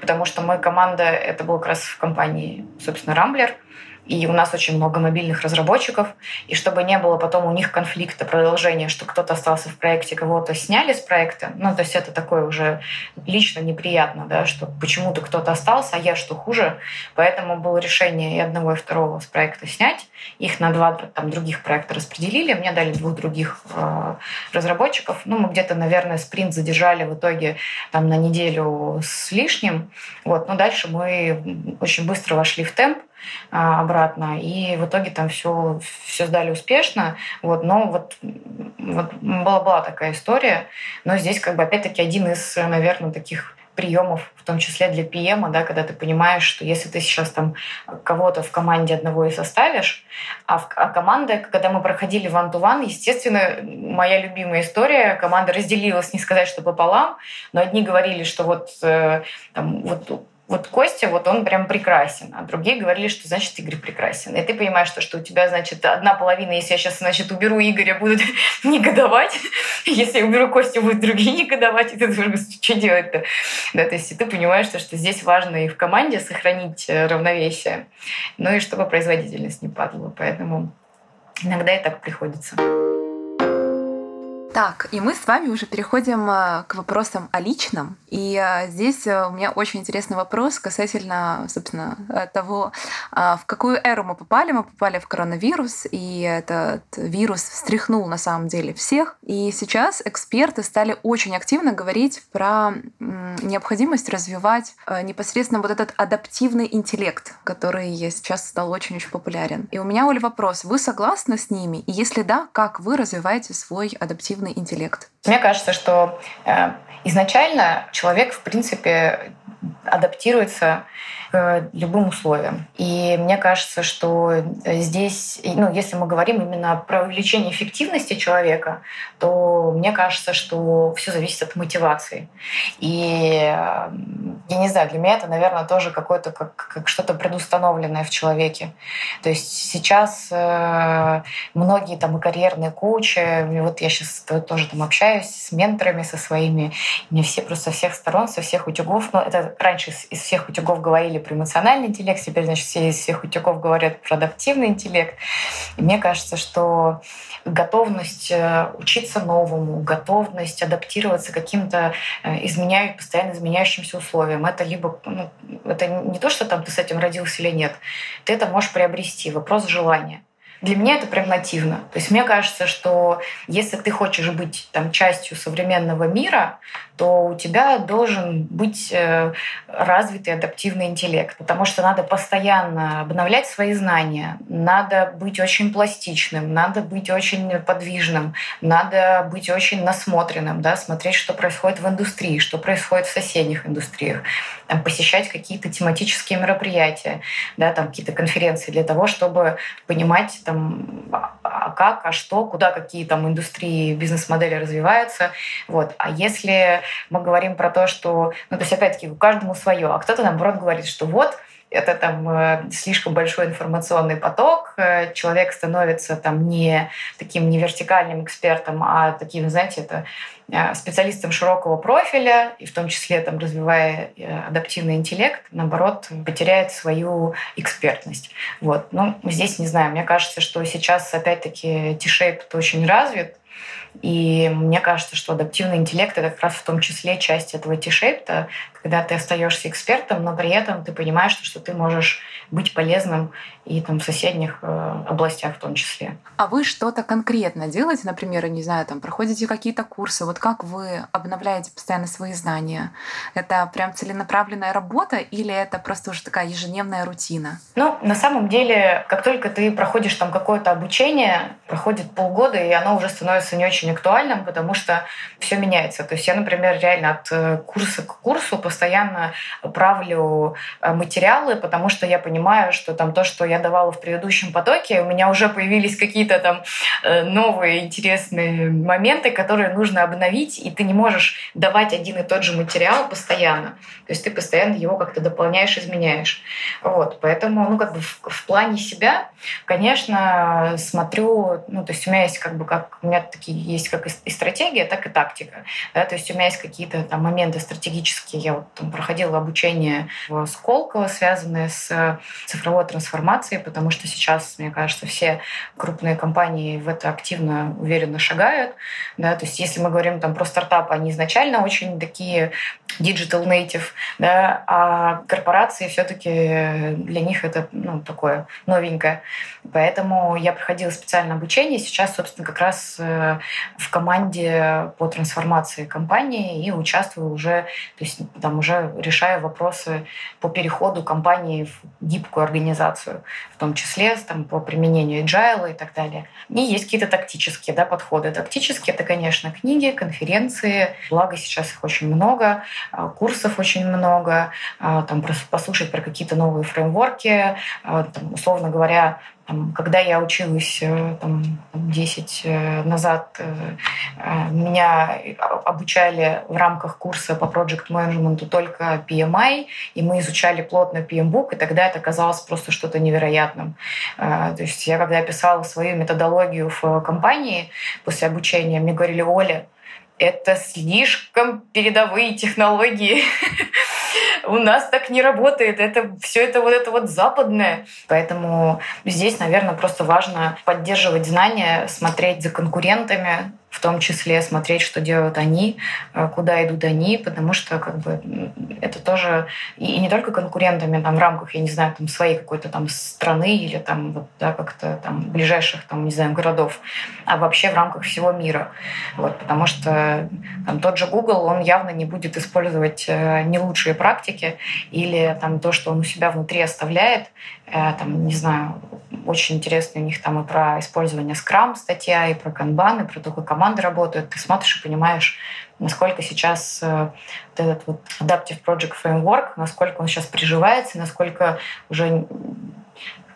потому что мы команда, это был как раз в компании, собственно, Рамблер — и у нас очень много мобильных разработчиков, и чтобы не было потом у них конфликта, продолжения, что кто-то остался в проекте, кого-то сняли с проекта, ну, то есть это такое уже лично неприятно, да, что почему-то кто-то остался, а я что хуже, поэтому было решение и одного, и второго с проекта снять, их на два там, других проекта распределили, мне дали двух других э, разработчиков, ну, мы где-то, наверное, спринт задержали в итоге там на неделю с лишним, вот, но дальше мы очень быстро вошли в темп, обратно. И в итоге там все, все сдали успешно. Вот, но вот, вот была, была такая история. Но здесь как бы опять-таки один из, наверное, таких приемов, в том числе для ПМа, да, когда ты понимаешь, что если ты сейчас там кого-то в команде одного и составишь, а, в, а команда, когда мы проходили ван-ту-ван, естественно, моя любимая история, команда разделилась, не сказать, что пополам, но одни говорили, что вот, э, там, вот вот Костя, вот он прям прекрасен, а другие говорили, что значит Игорь прекрасен. И ты понимаешь, что, что у тебя, значит, одна половина, если я сейчас, значит, уберу Игоря, будут негодовать, если я уберу Костю, будут другие негодовать, и ты думаешь, что делать-то? Да, то есть ты понимаешь, что, что здесь важно и в команде сохранить э, равновесие, ну и чтобы производительность не падала. Поэтому иногда и так приходится. Так, и мы с вами уже переходим э, к вопросам о личном. И э, здесь э, у меня очень интересный вопрос касательно, собственно, того, в какую эру мы попали. Мы попали в коронавирус, и этот вирус встряхнул на самом деле всех. И сейчас эксперты стали очень активно говорить про необходимость развивать непосредственно вот этот адаптивный интеллект, который сейчас стал очень-очень популярен. И у меня, Оля, вопрос. Вы согласны с ними? И если да, как вы развиваете свой адаптивный искусственный интеллект? Мне кажется, что э, изначально человек, в принципе, адаптируется к любым условиям. И мне кажется, что здесь, ну, если мы говорим именно про увеличение эффективности человека, то мне кажется, что все зависит от мотивации. И я не знаю, для меня это, наверное, тоже какое-то как, как что-то предустановленное в человеке. То есть сейчас э, многие там и карьерные коучи, вот я сейчас тоже там общаюсь с менторами со своими, мне все просто со всех сторон, со всех утюгов, но это раньше из всех утюгов говорили про эмоциональный интеллект, теперь, значит, все из всех утюгов говорят про адаптивный интеллект. И мне кажется, что готовность э, учиться новому, готовность адаптироваться к каким-то э, изменяют, постоянно изменяющимся условиям. Это либо ну, это не то, что там ты с этим родился или нет, ты это можешь приобрести. Вопрос желания. Для меня это прагмативно. То есть мне кажется, что если ты хочешь быть там, частью современного мира, то у тебя должен быть э, развитый адаптивный интеллект, потому что надо постоянно обновлять свои знания, надо быть очень пластичным, надо быть очень подвижным, надо быть очень насмотренным, да, смотреть, что происходит в индустрии, что происходит в соседних индустриях, там, посещать какие-то тематические мероприятия, да, там какие-то конференции для того, чтобы понимать, там, а как, а что, куда какие там индустрии, бизнес-модели развиваются. Вот. А если мы говорим про то, что, ну, то есть, опять-таки, каждому свое, а кто-то, наоборот, говорит, что вот, это там э, слишком большой информационный поток, э, человек становится там не таким не вертикальным экспертом, а таким, знаете, это специалистом широкого профиля, и в том числе там, развивая адаптивный интеллект, наоборот, потеряет свою экспертность. Вот. Ну, здесь не знаю, мне кажется, что сейчас опять-таки T-Shape очень развит, и мне кажется, что адаптивный интеллект — это как раз в том числе часть этого T-шейпта, когда ты остаешься экспертом, но при этом ты понимаешь, что ты можешь быть полезным и там в соседних э, областях в том числе. А вы что-то конкретно делаете, например, не знаю, там проходите какие-то курсы, вот как вы обновляете постоянно свои знания? Это прям целенаправленная работа или это просто уже такая ежедневная рутина? Ну, на самом деле, как только ты проходишь там какое-то обучение, проходит полгода, и оно уже становится не очень актуальным, потому что все меняется. То есть я, например, реально от э, курса к курсу постоянно правлю э, материалы, потому что я понимаю, что там то, что я давала в предыдущем потоке, у меня уже появились какие-то там э, новые интересные моменты, которые нужно обновить, и ты не можешь давать один и тот же материал постоянно. То есть ты постоянно его как-то дополняешь, изменяешь. Вот. Поэтому, ну, как бы в, в плане себя, конечно, смотрю, ну, то есть у меня есть как бы как у меня такие есть как и стратегия, так и тактика. Да? То есть у меня есть какие-то там моменты стратегические. Я вот там проходила обучение в Сколково, связанное с цифровой трансформацией, потому что сейчас, мне кажется, все крупные компании в это активно, уверенно шагают. Да? То есть если мы говорим там про стартапы, они изначально очень такие digital native, да, а корпорации все-таки для них это ну, такое новенькое. Поэтому я проходила специальное обучение. Сейчас, собственно, как раз э, в команде по трансформации компании и участвую уже, то есть там уже решаю вопросы по переходу компании в гибкую организацию, в том числе там, по применению agile и так далее. И есть какие-то тактические да, подходы. Тактические — это, конечно, книги, конференции, благо сейчас их очень много, а, курсов очень много, а, там, послушать про какие-то новые фреймворки, а, там, условно говоря, когда я училась э, там, 10 э, назад, э, меня обучали в рамках курса по проект менеджменту только PMI, и мы изучали плотно PMBOK, и тогда это казалось просто что-то невероятным. То есть я когда писала свою методологию в компании после обучения, мне говорили, Оля, это слишком передовые технологии. У нас так не работает. Это все это вот это вот западное. Поэтому здесь, наверное, просто важно поддерживать знания, смотреть за конкурентами, в том числе смотреть, что делают они, э, куда идут они, потому что как бы это тоже и не только конкурентами там в рамках, я не знаю, там своей какой-то там страны или там вот да, как-то там ближайших там не знаю городов, а вообще в рамках всего мира, вот, потому что там тот же Google, он явно не будет использовать э, не лучшие практики или там то, что он у себя внутри оставляет, там не знаю, очень интересно у них там и про использование Scrum статья, и про Kanban, и про то, как команды работают. Ты смотришь и понимаешь, насколько сейчас э, вот этот вот Adaptive Project Framework, насколько он сейчас приживается, насколько уже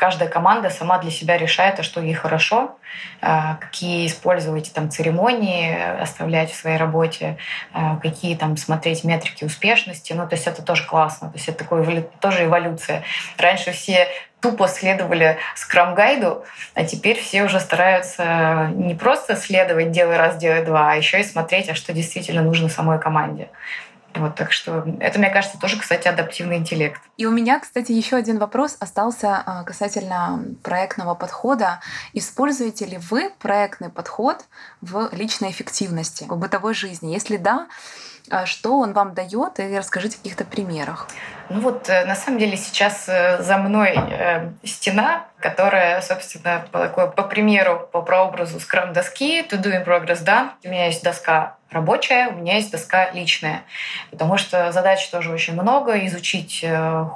каждая команда сама для себя решает, а что ей хорошо, э, какие использовать там церемонии, оставлять в своей работе, э, какие там смотреть метрики успешности. Ну, то есть это тоже классно. То есть это такой, тоже эволюция. Раньше все тупо следовали скрам-гайду, а теперь все уже стараются не просто следовать «делай раз, делай два», а еще и смотреть, а что действительно нужно самой команде. Вот, так что это, мне кажется, тоже, кстати, адаптивный интеллект. И у меня, кстати, еще один вопрос остался а, касательно проектного подхода. Используете ли вы проектный подход в личной эффективности, в бытовой жизни? Если да, а что он вам дает, и расскажите о каких-то примерах. Ну вот, э, на самом деле, сейчас э, за мной э, стена, которая, собственно, по, такой, по примеру, по прообразу скрам-доски, to do in progress done. У меня есть доска рабочая, у меня есть доска личная. Потому что задач тоже очень много, изучить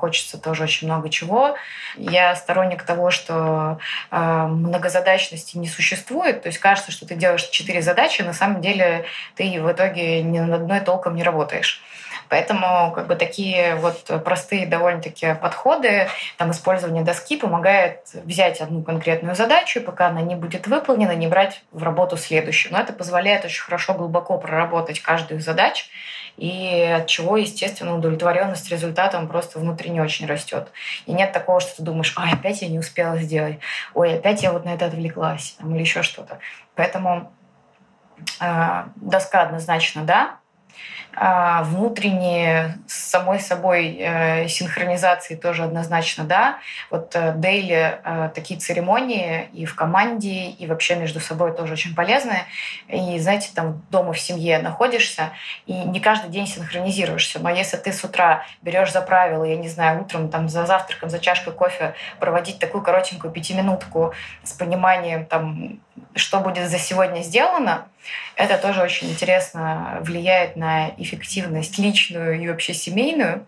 хочется тоже очень много чего. Я сторонник того, что многозадачности не существует. То есть кажется, что ты делаешь четыре задачи, на самом деле ты в итоге ни над одной толком не работаешь. Поэтому как бы такие вот простые довольно-таки подходы, там использование доски помогает взять одну конкретную задачу, и пока она не будет выполнена, не брать в работу следующую. Но это позволяет очень хорошо глубоко проработать каждую задачу, и от чего, естественно, удовлетворенность результатом просто внутренне очень растет. И нет такого, что ты думаешь, ой, опять я не успела сделать, ой, опять я вот на это отвлеклась, или еще что-то. Поэтому э, доска однозначно да, внутренние с самой собой э, синхронизации тоже однозначно да. Вот э, дейли э, такие церемонии и в команде, и вообще между собой тоже очень полезны. И знаете, там дома в семье находишься, и не каждый день синхронизируешься. Но если ты с утра берешь за правило, я не знаю, утром там за завтраком, за чашкой кофе проводить такую коротенькую пятиминутку с пониманием там, что будет за сегодня сделано, это тоже очень интересно влияет на эффективность личную и вообще семейную.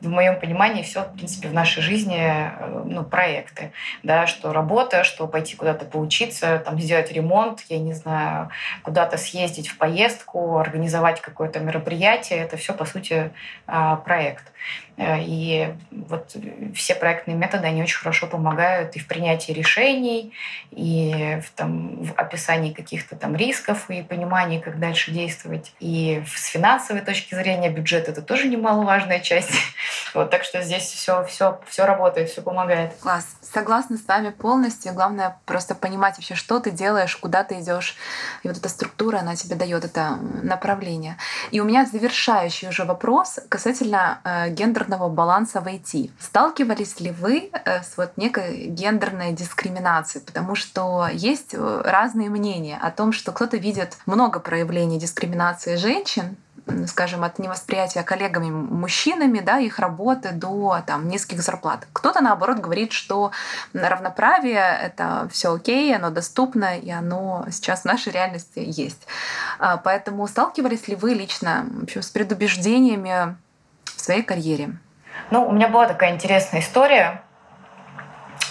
В моем понимании все, в принципе, в нашей жизни э, ну, проекты. Да, что работа, что пойти куда-то поучиться, там, сделать ремонт, я не знаю, куда-то съездить в поездку, организовать какое-то мероприятие. Это все, по сути, а, проект. Э, и вот все проектные методы, они очень хорошо помогают и в принятии решений, и в, там, в описании каких-то там рисков и понимании, как дальше действовать. И с финансовой точки зрения бюджет — это тоже немаловажная часть. Вот, так что здесь все, все, все работает, все помогает. Класс. Согласна с вами полностью. Главное просто понимать вообще, что ты делаешь, куда ты идешь. И вот эта структура, она тебе дает это направление. И у меня завершающий уже вопрос касательно э, гендерного баланса в IT. Сталкивались ли вы э, с вот некой гендерной дискриминацией? Потому что есть э, разные мнения о том, что кто-то видит много проявлений дискриминации женщин, скажем, от невосприятия коллегами мужчинами, да, их работы до там, низких зарплат. Кто-то, наоборот, говорит, что равноправие — это все окей, оно доступно, и оно сейчас в нашей реальности есть. А, поэтому сталкивались ли вы лично с предубеждениями своей карьере? Ну, у меня была такая интересная история.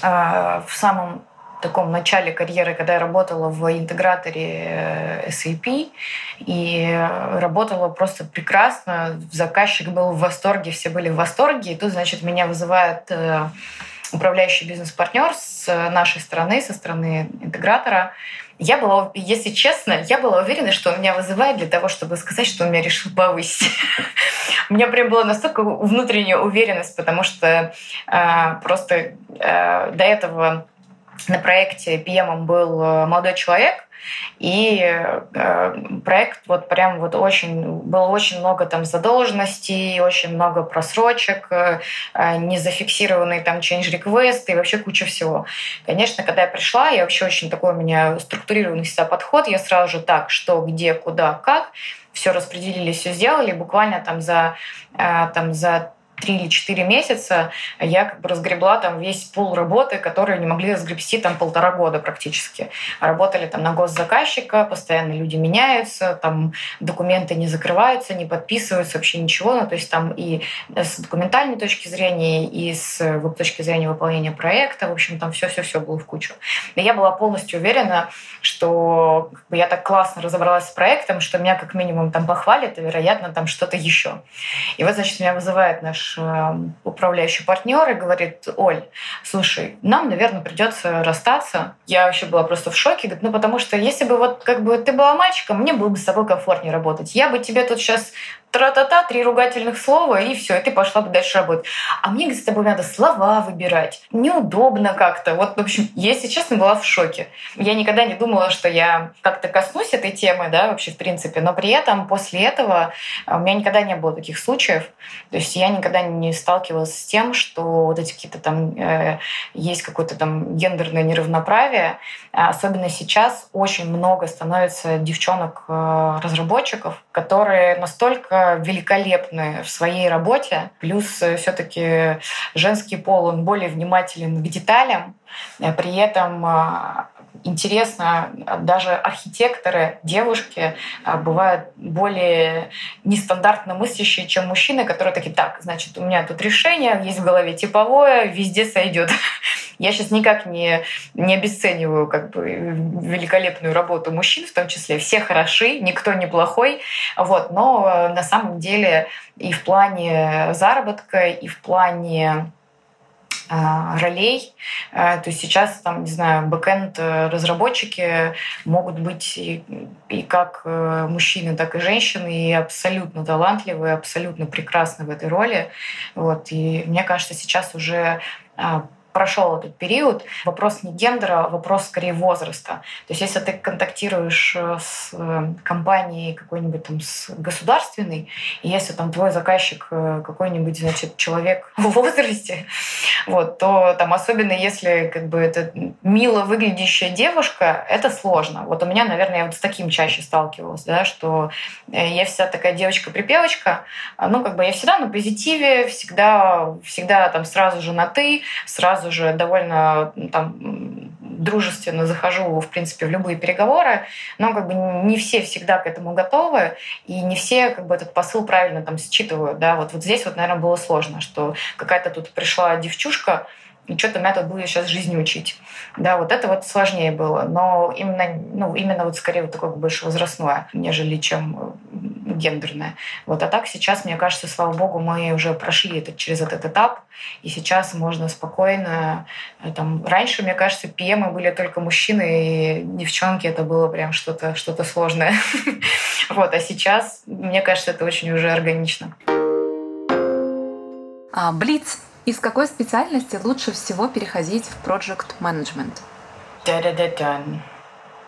А, в самом таком начале карьеры, когда я работала в интеграторе э, SAP, и работала просто прекрасно. Заказчик был в восторге, все были в восторге. И тут, значит, меня вызывает э, управляющий бизнес-партнер с нашей стороны, со стороны интегратора. Я была, если честно, я была уверена, что он меня вызывает для того, чтобы сказать, что он меня решил повысить. У меня прям была настолько внутренняя уверенность, потому что э, просто э, до этого на проекте PM был э, молодой человек, и э, проект вот прям вот очень, было очень много там задолженностей, очень много просрочек, э, не зафиксированные там change request и вообще куча всего. Конечно, когда я пришла, я вообще очень такой у меня структурированный всегда подход, я сразу же так, что, где, куда, как, все распределили, все сделали, буквально там за, там за три или четыре месяца я как бы разгребла там весь пол работы, которые не могли разгребсти там полтора года практически. Работали там на госзаказчика, постоянно люди меняются, там документы не закрываются, не подписываются, вообще ничего. Ну, то есть там и с документальной точки зрения, и с точки зрения выполнения проекта, в общем, там все-все-все было в кучу. И я была полностью уверена, что как бы, я так классно разобралась с проектом, что меня как минимум там похвалят, и, вероятно, там что-то еще. И вот, значит, меня вызывает наш Э, управляющий партнер и говорит, Оль, слушай, нам, наверное, придется расстаться. Я вообще была просто в шоке. Говорит, ну потому что если бы вот как бы ты была мальчиком, мне было бы с тобой комфортнее работать. Я бы тебе тут сейчас тра-та-та, три ругательных слова, и все, и ты пошла бы дальше работать. А мне с тобой надо слова выбирать. Неудобно как-то. Вот, в общем, я, если честно, была в шоке. Я никогда не думала, что я как-то коснусь этой темы, да, вообще в принципе. Но при этом после этого у меня никогда не было таких случаев. То есть я никогда не сталкивалась с тем, что вот эти какие-то там э, есть какое-то там гендерное неравноправие. Особенно сейчас очень много становится девчонок-разработчиков, э, которые настолько великолепны в своей работе, плюс э, все-таки женский пол, он более внимателен к деталям, э, при этом интересно, даже архитекторы, девушки бывают более нестандартно мыслящие, чем мужчины, которые такие, так, значит, у меня тут решение, есть в голове типовое, везде сойдет. Я сейчас никак не, не обесцениваю как бы великолепную работу мужчин, в том числе. Все хороши, никто не плохой. Вот. Но на самом деле и в плане заработка, и в плане а, ролей. А, то есть сейчас, там, не знаю, бэкенд разработчики могут быть и, и как э, мужчины, так и женщины, и абсолютно талантливые, абсолютно прекрасны в этой роли. Вот. И мне кажется, сейчас уже а, прошел этот период. Вопрос не гендера, вопрос скорее возраста. То есть если ты контактируешь э, с э, компанией какой-нибудь там с государственной, и если там твой заказчик э, какой-нибудь, значит, человек в возрасте, вот, то там особенно если как бы это мило выглядящая девушка, это сложно. Вот у меня, наверное, я вот с таким чаще сталкивалась, да, что я вся такая девочка-припевочка, ну, как бы я всегда на позитиве, всегда, всегда там сразу же на «ты», сразу сразу же довольно там, дружественно захожу, в принципе, в любые переговоры, но как бы не все всегда к этому готовы, и не все как бы этот посыл правильно там считывают. Да? Вот, вот здесь вот, наверное, было сложно, что какая-то тут пришла девчушка, и что-то тут будет сейчас жизни учить. Да, вот это вот сложнее было. Но именно, ну, именно вот скорее вот такое больше возрастное, нежели чем э, гендерное. Вот. А так сейчас, мне кажется, слава богу, мы уже прошли этот, через этот этап, и сейчас можно спокойно... Э, там, раньше, мне кажется, пьемы были только мужчины, и девчонки это было прям что-то что сложное. Вот. А сейчас, мне кажется, это очень уже органично. А, Блиц из какой специальности лучше всего переходить в project management?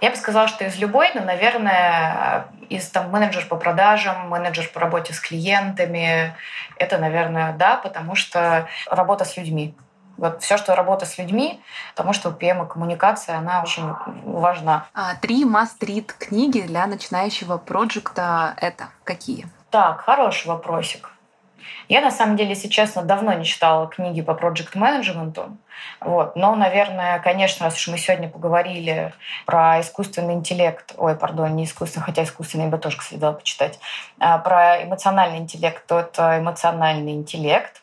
Я бы сказала, что из любой, но, наверное, из там менеджер по продажам, менеджер по работе с клиентами, это, наверное, да, потому что работа с людьми. Вот все, что работа с людьми, потому что у PM коммуникация, она очень важна. А, три must-read книги для начинающего проекта это какие? Так, хороший вопросик. Я, на самом деле, если честно, давно не читала книги по проект менеджменту вот. Но, наверное, конечно, раз уж мы сегодня поговорили про искусственный интеллект, ой, пардон, не искусственный, хотя искусственный я бы тоже, кстати, дала почитать, а про эмоциональный интеллект, то это эмоциональный интеллект.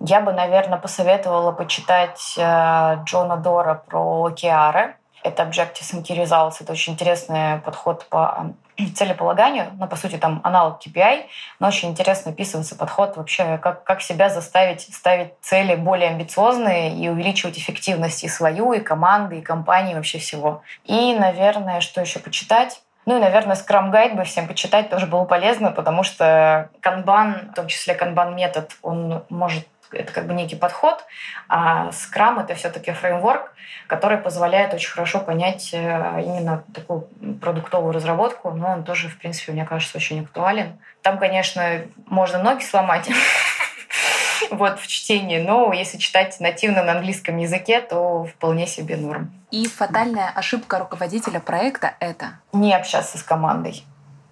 Я бы, наверное, посоветовала почитать э, Джона Дора про океары. Это Objectives and Key Results. Это очень интересный подход по целеполаганию, ну, по сути, там аналог KPI, но очень интересно описывается подход вообще, как, как себя заставить ставить цели более амбициозные и увеличивать эффективность и свою, и команды, и компании, вообще всего. И, наверное, что еще почитать? Ну и, наверное, Scrum Guide бы всем почитать тоже было полезно, потому что канбан, в том числе канбан метод, он может это как бы некий подход, а Scrum — это все таки фреймворк, который позволяет очень хорошо понять э, именно такую продуктовую разработку, но он тоже, в принципе, мне кажется, очень актуален. Там, конечно, можно ноги сломать, вот в чтении, но если читать нативно на английском языке, то вполне себе норм. И фатальная ошибка руководителя проекта — это? Не общаться с командой,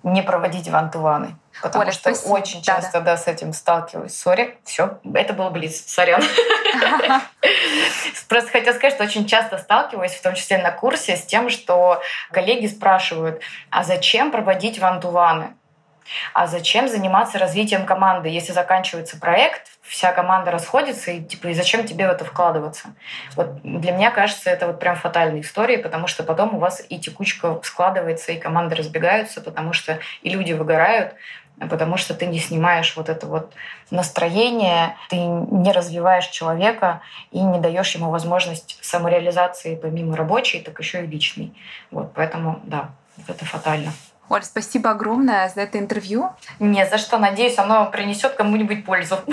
не проводить вантуваны. Потому Оля, что спасибо. очень часто да, да. да, с этим сталкиваюсь. Сори, все, это был близ, сорян. Просто хотела сказать, что очень часто сталкиваюсь, в том числе на курсе, с тем, что коллеги спрашивают, а зачем проводить вантуваны? А зачем заниматься развитием команды, если заканчивается проект, вся команда расходится, и типа, и зачем тебе в это вкладываться? Вот для меня кажется, это вот прям фатальная история, потому что потом у вас и текучка складывается, и команды разбегаются, потому что и люди выгорают, потому что ты не снимаешь вот это вот настроение, ты не развиваешь человека и не даешь ему возможность самореализации помимо рабочей, так еще и личной. Вот, поэтому, да, это фатально. Оль, спасибо огромное за это интервью. Не за что. Надеюсь, оно принесет кому-нибудь пользу.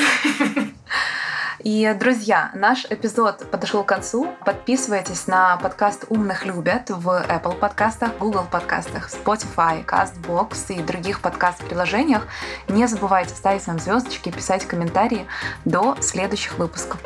И, друзья, наш эпизод подошел к концу. Подписывайтесь на подкаст «Умных любят» в Apple подкастах, Google подкастах, Spotify, CastBox и других подкаст-приложениях. Не забывайте ставить нам звездочки, писать комментарии. До следующих выпусков.